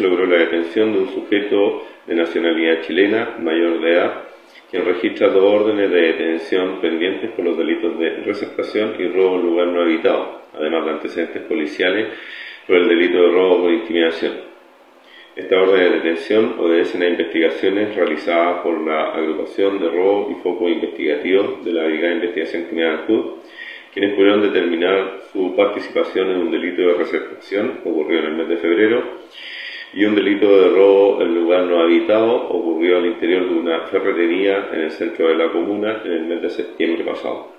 logró la detención de un sujeto de nacionalidad chilena, mayor de edad, quien registra dos órdenes de detención pendientes por los delitos de receptación y robo en lugar no habitado, además de antecedentes policiales por el delito de robo con intimidación. Esta orden de detención obedece a investigaciones realizadas por la agrupación de robo y foco investigativo de la Brigada de Investigación Criminal Sur, quienes pudieron determinar su participación en un delito de receptación ocurrido en el mes de febrero y un delito de robo en lugar no habitado ocurrió al interior de una ferretería en el centro de la comuna en el mes de septiembre pasado.